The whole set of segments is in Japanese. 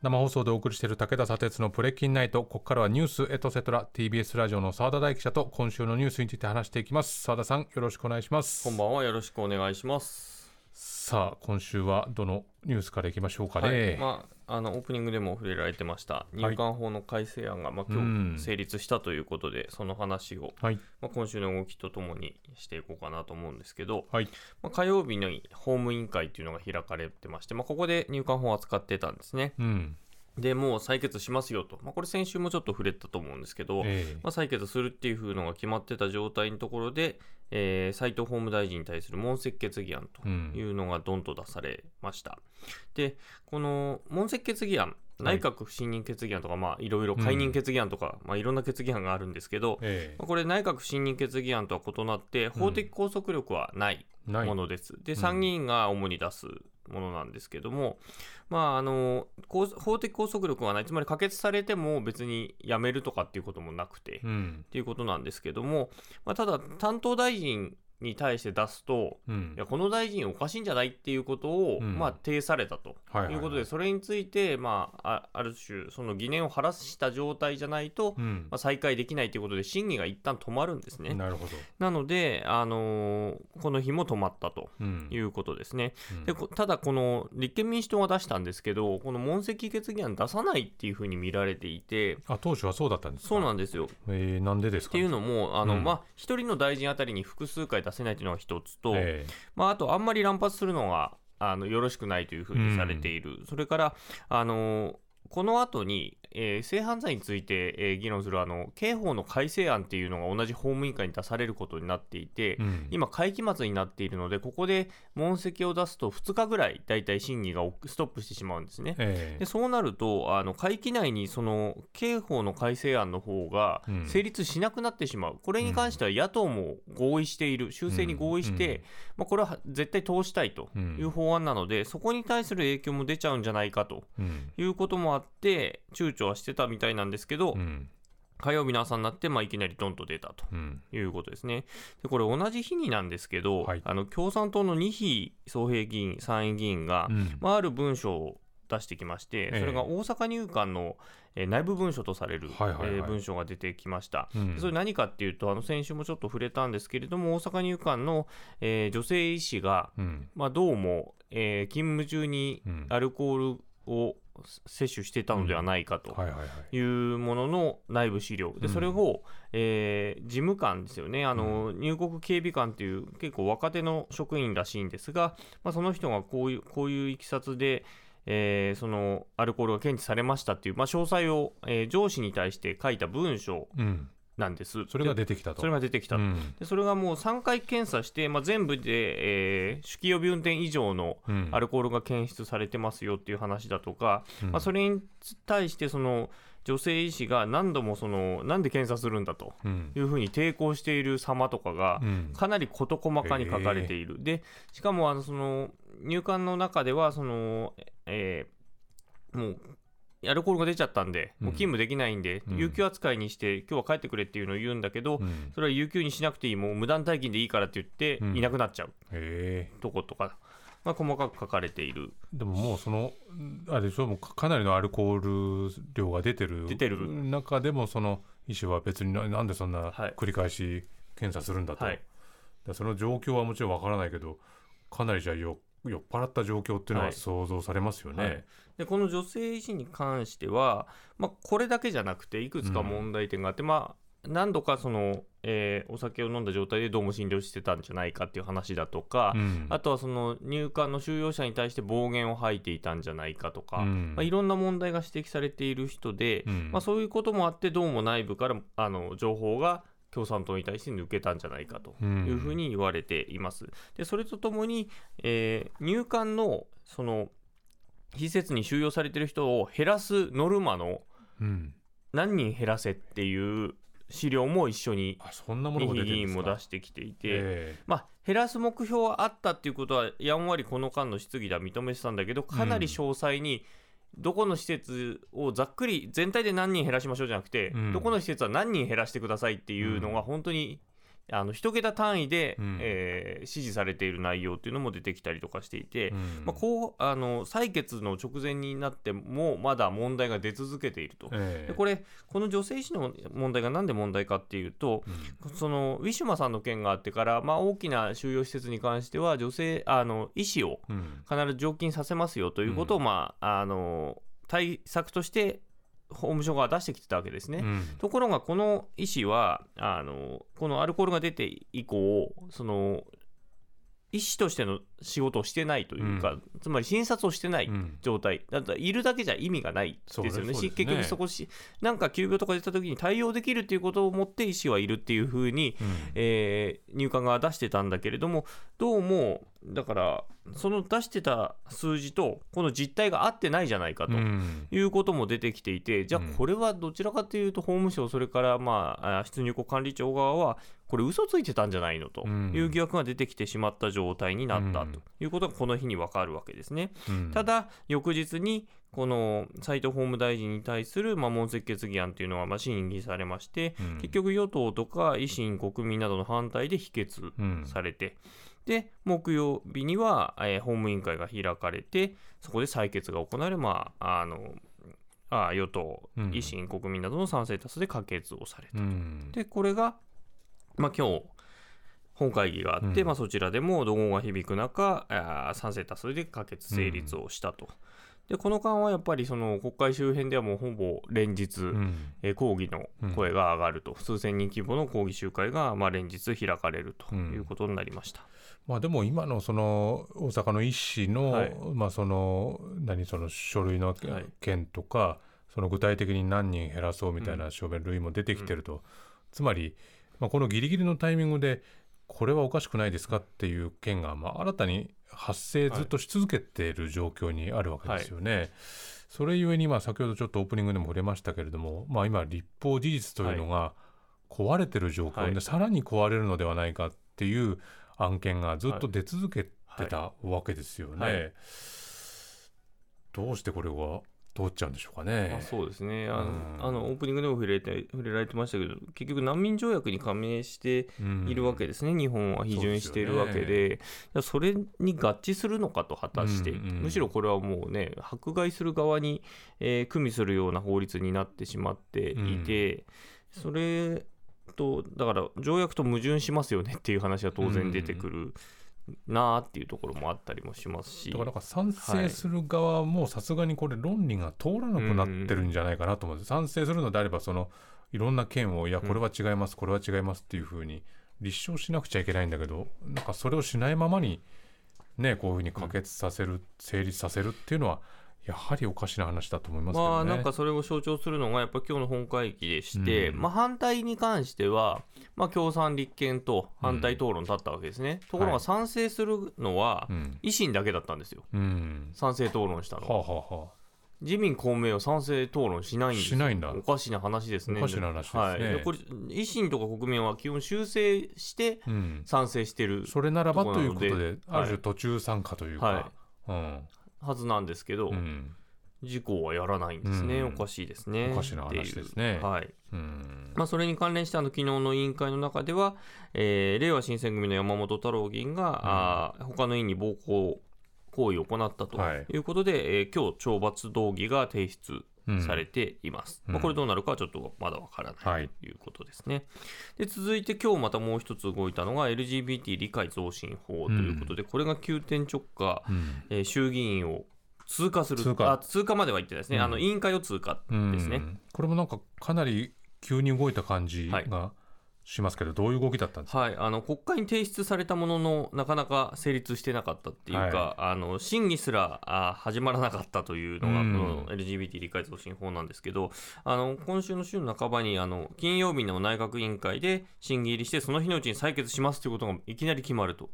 生放送でお送りしている武田砂鉄のプレッキンナイト。ここからはニュースエトセトラ TBS ラジオの澤田大記者と今週のニュースについて話していきます。澤田さんよろしくお願いします。こんばんは。よろしくお願いします。さあ今週はどのニュースからいきましょうかね、はい、まあ、あのオープニングでも触れられてました。入管法の改正案が、まあ、今日成立したということで、その話を、はい、まあ、今週の動きとともにしていこうかなと思うんですけど、はい、まあ、火曜日に法務委員会というのが開かれてまして、まあ、ここで入管法を扱ってたんですね。うん。でもう採決しますよと、まあ、これ先週もちょっと触れたと思うんですけど、えー、まあ、採決するっていうのが決まってた状態のところで、えー、斉藤法務大臣に対する問責決議案というのがどんと出されました。うん、で、この問責決議案、内閣不信任決議案とか、まあ、いろいろ解任決議案とか、うん、まあ、いろんな決議案があるんですけど、えー、これ、内閣不信任決議案とは異なって、法的拘束力はないものです。で、参議院が主に出すものなんですけども、まあ、あの法的拘束力はない、つまり可決されても別にやめるとかっていうこともなくて、うん、っていうことなんですけども、まあ、ただ、担当大臣に対して出すと、うん、いやこの大臣おかしいんじゃないっていうことを、うん、まあ、提されたということで、それについて、まあ、ある種その疑念を晴らした状態じゃないと、うん、まあ、再開できないということで審議が一旦止まるんですね。なるほど。なので、あのー、この日も止まったということですね。でただ、この立憲民主党が出したんですけどこの問責決議案出さないっていうふうに見られていてあ当初はそうだったんですか？そうなんですよ。えー、なんでですか？っていうのもあの、まあ、1人の大臣あたりに複数回出せないというのが一つと、えー、まあ、あとあんまり乱発するのがあのよろしくないというふうにされている、うん、それからあのこの後に、えー、性犯罪について、えー、議論するあの刑法の改正案っていうのが同じ法務委員会に出されることになっていて、うん、今、会期末になっているので、ここで問責を出すと2日ぐらい、大体審議がストップしてしまうんですね。えー、でそうなると、あの会期内にその刑法の改正案の方が成立しなくなってしまう、うん、これに関しては野党も合意している、修正に合意して、うん、まあ、これは絶対通したいという法案なので、そこに対する影響も出ちゃうんじゃないかということもあって、躊躇はしてたみたいなんですけど、うん。火曜日の朝になって、まあ、いきなりドンと出たということですね。でこれ、同じ日になんですけど、はい、あの共産党の二比総平議員、参院議員が、うん、まあ、ある文書を出してきまして、それが大阪入管の、えー、内部文書とされる、えー、文書が出てきました、うん、それ何かっていうと、あの先週もちょっと触れたんですけれども、大阪入管の、えー、女性医師が、うん、まあ、どうも、えー、勤務中にアルコールを摂取してたのではないかと。いうものの内部資料、でそれを、えー、事務官ですよね。あの、入国警備官という結構若手の職員らしいんですが、まあ、その人がこういうこういういきさつで、えー、そのアルコールが検知されましたっていう、まあ、詳細を、えー、上司に対して書いた文章なんです。それが出てきたと。それが出てきた、うん、でそれがもう3回検査して、まあ、全部で、えー、酒気帯び運転以上のアルコールが検出されてますよっていう話だとか、うん、まあ、それに対してその女性医師が何度もそのなんで検査するんだというふうに抵抗している様とかがかなり事細かに書かれている、うん、でしかもあのその入管の中ではその、えー、もうアルコールが出ちゃったんで、もう勤務できないんで、うん、有給扱いにして、今日は帰ってくれっていうのを言うんだけど、うん、それは有給にしなくていい、もう無断退勤でいいからって言って、いなくなっちゃう、とことか、まあ、細かく書かれている。でももうその、あれでしょ、もうかなりのアルコール量が出てる出てる。中でも、その医師は別になんでそんな繰り返し検査するんだと、はい、その状況はもちろんわからないけど、かなりじゃあよ酔っ払った状況っていうのは想像されますよね。はい。はい、でこの女性医師に関しては、まあ、これだけじゃなくていくつか問題点があって、うん、まあ、何度かその、えー、お酒を飲んだ状態でどうも診療してたんじゃないかっていう話だとか、うん、あとはその入管の収容者に対して暴言を吐いていたんじゃないかとか、うん、まあ、いろんな問題が指摘されている人で、まあ、そういうこともあってどうも内部からあの情報が共産党に対して抜けたんじゃないかというふうに言われています。でそれとともに、えー、入管のその施設に収容されている人を減らすノルマの何人減らせっていう資料も一緒に議員も出してきていて、まあ、減らす目標はあったっていうことはやんわりこの間の質疑では認めてたんだけどかなり詳細に、どこの施設をざっくり全体で何人減らしましょうじゃなくて、うん、どこの施設は何人減らしてくださいっていうのが本当にあの1桁単位で、うん、えー、指示されている内容っていうのも出てきたりとかしていて、うん、まあ、こうあの採決の直前になってもまだ問題が出続けていると、えー、でこれこの女性医師の問題が何で問題かっていうと、うん、そのウィシュマさんの件があってから、まあ、大きな収容施設に関しては女性あの医師を必ず常勤させますよということを、まあ、あの対策として法務省が出してきてたわけですね、うん、ところがこの医師はあのこのアルコールが出て以降その医師としての仕事をしてないというか、うん、つまり診察をしてない状態、だったらいるだけじゃ意味がない。ですよね、ね。結局そこし、なんか急病とか出た時に対応できるということをもって医師はいるっていうふうに、うん、えー、入管が出してたんだけれども、どうも、だから、その出してた数字とこの実態が合ってないじゃないかということも出てきていて、じゃあこれはどちらかというと法務省それからまあ出入国管理庁側はこれ嘘ついてたんじゃないのという疑惑が出てきてしまった状態になったということがこの日に分かるわけですね。ただ翌日にこの斉藤法務大臣に対する、まあ、問責決議案というのはまあ審議されまして、結局与党とか維新、国民などの反対で否決されて、で木曜日には、えー、法務委員会が開かれてそこで採決が行われ、まあ、あのあ与党、維新、国民などの賛成多数で可決をされたと。うん、でこれが、まあ、今日本会議があって、うん、まあ、そちらでも怒号が響く中あ賛成多数で可決成立をしたと。でこの間はやっぱりその国会周辺ではもうほぼ連日、うん、え抗議の声が上がると、うん、数千人規模の抗議集会がまあ連日開かれるということになりました。まあ、でも今のその大阪の医師の、はい、まあその何その書類の件とか、はい、その具体的に何人減らそうみたいな書面類も出てきてると、うん、つまり、まあ、このギリギリのタイミングでこれはおかしくないですかっていう件が、まあ、新たに発生ずっとし続けている状況にあるわけですよね。はい、それゆえに、まあ、先ほどちょっとオープニングでも触れましたけれども、まあ、今立法事実というのが壊れてる状況で、はい、さらに壊れるのではないかっていう案件がずっと出続けてたわけですよね。はい。はい、どうしてこれは通っちゃうんでしょうかね。あそうですね。あの、うん、あのオープニングでも触れて触れられてましたけど結局難民条約に加盟しているわけですね、うん、日本は批准しているわけで。そ、ね、それに合致するのかと果たして、うんうん、むしろこれはもうね迫害する側に、えー、組みするような法律になってしまっていて、それとだから条約と矛盾しますよねっていう話は当然出てくる。なーっていうところもあったりもしますし。だから賛成する側もさすがにこれ論理が通らなくなってるんじゃないかなと思うんです、賛成するのであればそのいろんな件をいやこれは違います、これは違いますっていうふうに立証しなくちゃいけないんだけどなんかそれをしないままにねこういうふうに可決させる、成立させるっていうのはやはりおかしな話だと思いますけど、ね、まあなんかそれを象徴するのがやっぱ今日の本会議でして、うん、まあ反対に関しては、まあ、共産立憲と反対討論だったわけですね、うん、ところが賛成するのは維新だけだったんですよ、うん、賛成討論したのは。はあはあ自民、公明は賛成討論しないんですしないんだ。おかしな話ですね。おかしな話ですね。はい、これ維新とか国民は基本修正して賛成してる、それならばということで、ある種途中参加というか、はい。うん、はずなんですけど、うん、事故はやらないんですね、うん、おかしいですね。おかしな話ですね。はい。まあ、それに関連してあの昨日の委員会の中では、えー、令和新選組の山本太郎議員が、うん、あ他の委員に暴行行為を行ったとい。うことで、はい、えー、今日懲罰動議が提出されています。うん、まあ、これどうなるかはちょっとまだわからないということですね。はい、で続いて今日またもう一つ動いたのが LGBT 理解増進法ということで、これが急転直下、うん、えー、衆議院を通過する通過。あ通過までは言ってないですね、うん、あの委員会を通過ですね、これもなんかかなり急に動いた感じがしますけど、はい、どういう動きだったんですか、はい、あの国会に提出されたもののなかなか成立してなかったっていうか、はい、あの審議すらあ始まらなかったというのが、この LGBT 理解増進法なんですけど、あの今週の週の半ばにあの金曜日の内閣委員会で審議入りして、その日のうちに採決しますということがいきなり決まると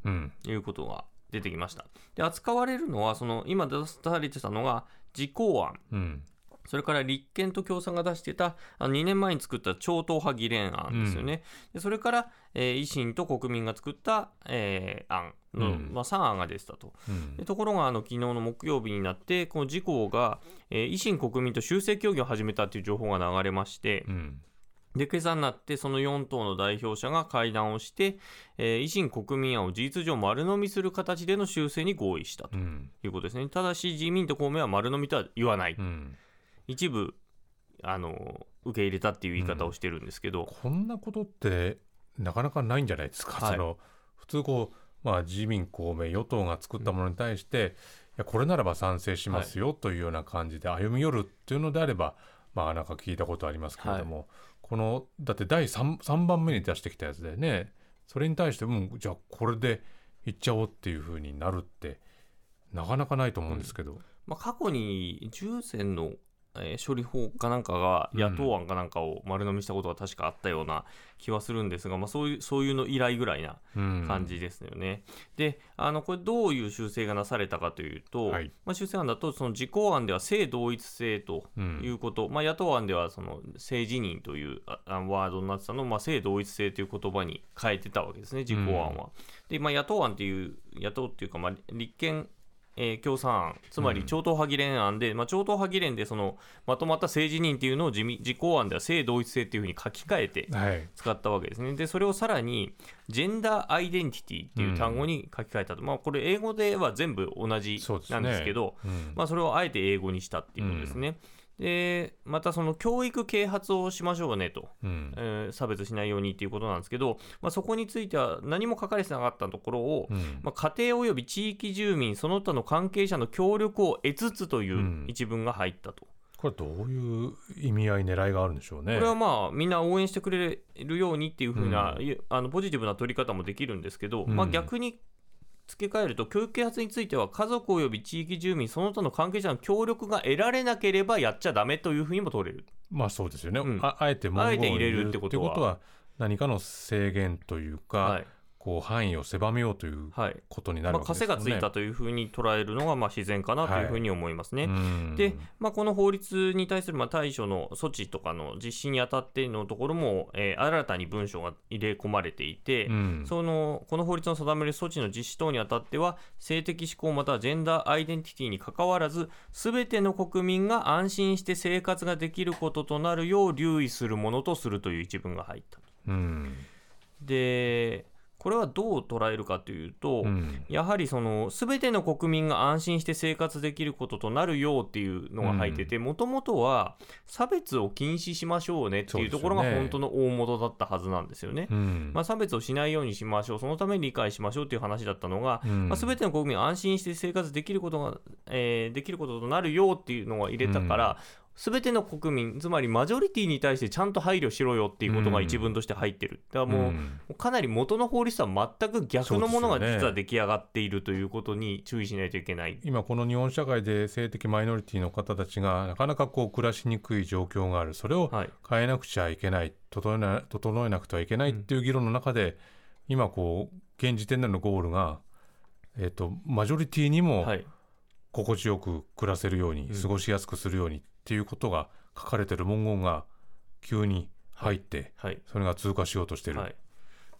いうことが出てきました。で扱われるのはその今出されてたのが事項案、うん、それから立憲と共産が出してたあの2年前に作った超党派議連案ですよね。うん、でそれから、えー、維新と国民が作った、えー、案の、うん、まあ、3案が出てたと。でところがあの昨日の木曜日になってこの自公が、えー、維新国民と修正協議を始めたという情報が流れまして。で、今朝になってその4党の代表者が会談をして、えー、維新国民案を事実上丸飲みする形での修正に合意したということですね。うん、ただし自民と公明は丸飲みとは言わない。うん、一部あの受け入れたっていう言い方をしてるんですけど、うん、こんなことってなかなかないんじゃないですか？はい、その普通こうまあ、自民公明与党が作ったものに対して、いやこれならば賛成しますよというような感じで歩み寄るっていうのであれば、まあなんか聞いたことありますけれども、はい。このだって第 3, 3番目に出してきたやつでね。それに対してうんじゃあこれでいっちゃおうっていうふうになるってなかなかないと思うんですけど、うん、まあ、過去に重戦のえー、処理法かなんかが野党案かなんかを丸飲みしたことが確かあったような気はするんですが、まあ、そういうそういうの依頼ぐらいな感じですよね。うん、であのこれどういう修正がなされたかというと、はい、まあ、修正案だとその事項案では性同一性ということ、うん、まあ、野党案ではその性自認というワードになってたのを、まあ、性同一性という言葉に変えてたわけですね事項案は。うん、で、まあ、野党案っていう野党っていうか、まあ、立憲えー、共産案、つまり超党派議連案で、うん、まあ、超党派議連でそのまとまった政治人っていうのを自実行案では性同一性っていうふうに書き換えて使ったわけですね。はい、で、それをさらに、ジェンダーアイデンティティっていう単語に書き換えたと、うん、まあ、これ、英語では全部同じなんですけど、そ、ね。うん、まあ、それをあえて英語にしたっていうことですね。でまたその教育啓発をしましょうねと、うん、えー、差別しないようにっていうことなんですけど、まあ、そこについては何も書かれてなかったところを、うん、まあ、家庭及び地域住民その他の関係者の協力を得つつという一文が入ったと。これどういう意味合い狙いがあるんでしょうね。これはまあみんな応援してくれるようにっていうふうな、うん、あのポジティブな取り方もできるんですけど、まあ、逆に付け替えると教育啓発については家族及び地域住民その他の関係者の協力が得られなければやっちゃだめというふうにも取れる。まあそうですよね、うん、ああえて文言を入れるってことは何かの制限というか、はい、こう範囲を狭めようということになるわけですね、はいまあ、がついたというふうに捉えるのがまあ自然かなというふうに思いますね。はい、で、まあ、この法律に対するまあ対処の措置とかの実施にあたってのところも、えー、新たに文書が入れ込まれていて、そのこの法律の定める措置の実施等にあたっては性的指向またはジェンダーアイデンティティにかかわらずすべての国民が安心して生活ができることとなるよう留意するものとするという一文が入った。うん。でこれはどう捉えるかというと、うん、やはりその全ての国民が安心して生活できることとなるようっていうのが入っててもともとは差別を禁止しましょうねっていうところが本当の大元だったはずなんですよね。まあ、差別をしないようにしましょうそのために理解しましょうっていう話だったのが、うん、まあ、全ての国民安心して生活できることが、えー、できることとなるよっていうのが入れたから、すべての国民、つまりマジョリティに対してちゃんと配慮しろよっていうことが一文として入ってる。だからもう、うん、かなり元の法律とは全く逆のものが実は出来上がっているということに注意しないといけない。ね、今この日本社会で性的マイノリティの方たちがなかなかこう暮らしにくい状況がある。それを変えなくちゃいけない。整えな整えなくてはいけないっていう議論の中で、うん、今こう、現時点でのゴールが、えっ、ー、と、マジョリティにも心地よく暮らせるように、過ごしやすくするようにっていうことが書かれてる文言が急に入って、はい、それが通過しようとしてる、はい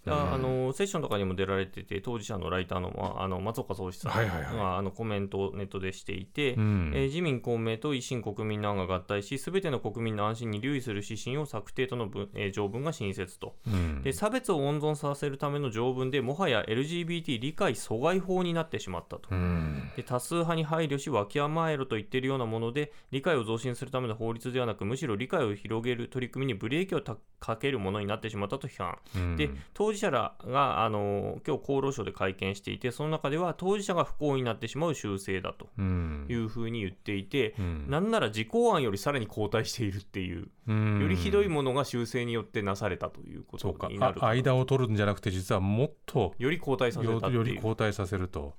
あのセッションとかにも出られてて、当事者のライターのあの松岡宗志さんが、はいはいはい、あのコメントをネットでしていて、うん、えー、自民、公明と維新、国民の案が合体し、すべての国民の安心に留意する指針を策定との文、えー、条文が新設と、うん、で、差別を温存させるための条文でもはや LGBT 理解阻害法になってしまったと、うん、で多数派に配慮し、わきまえろと言っているようなもので、理解を増進するための法律ではなく、むしろ理解を広げる取り組みにブレーキをかけるものになってしまったと批判。で当事者らがあの今日厚労省で会見していて、その中では当事者が不幸になってしまう修正だというふうに言っていて、うん、なんなら事項案よりさらに後退しているっていう、うん、よりひどいものが修正によってなされたということになると間を取るんじゃなくて、実はもっとより後退させたより後退させると。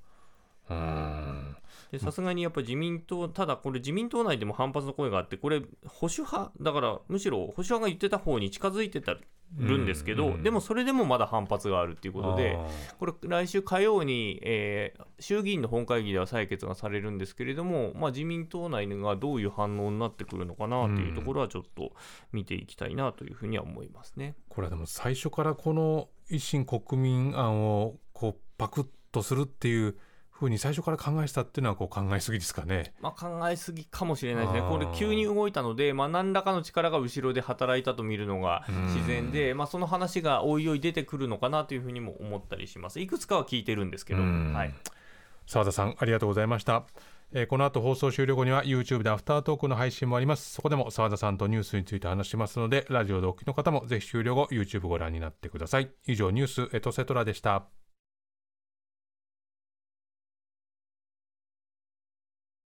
うん。さすがにやっぱり自民党、ただこれ自民党内でも反発の声があって、これ保守派、だからむしろ保守派が言ってた方に近づいてたるんですけど、でもそれでもまだ反発があるっていうことで、これ来週火曜に、えー、衆議院の本会議では採決がされるんですけれども、まあ、自民党内がどういう反応になってくるのかなというところはちょっと見ていきたいなというふうには思いますね。これはでも最初からこの維新国民案をこうパクッとするっていうふうに最初から考えてたっていうのはこう考えすぎですかね。まあ、考えすぎかもしれないですね、これ、急に動いたので、まあ、何らかの力が後ろで働いたと見るのが自然で、まあ、その話がおいおい出てくるのかなというふうにも思ったりします。いくつかは聞いてるんですけど。はい澤田さんありがとうございました。えー、この後放送終了後には YouTube でアフタートークの配信もあります。そこでも澤田さんとニュースについて話しますので、ラジオでお聞きの方もぜひ終了後 YouTube ご覧になってください。以上ニュースエトセトラでした。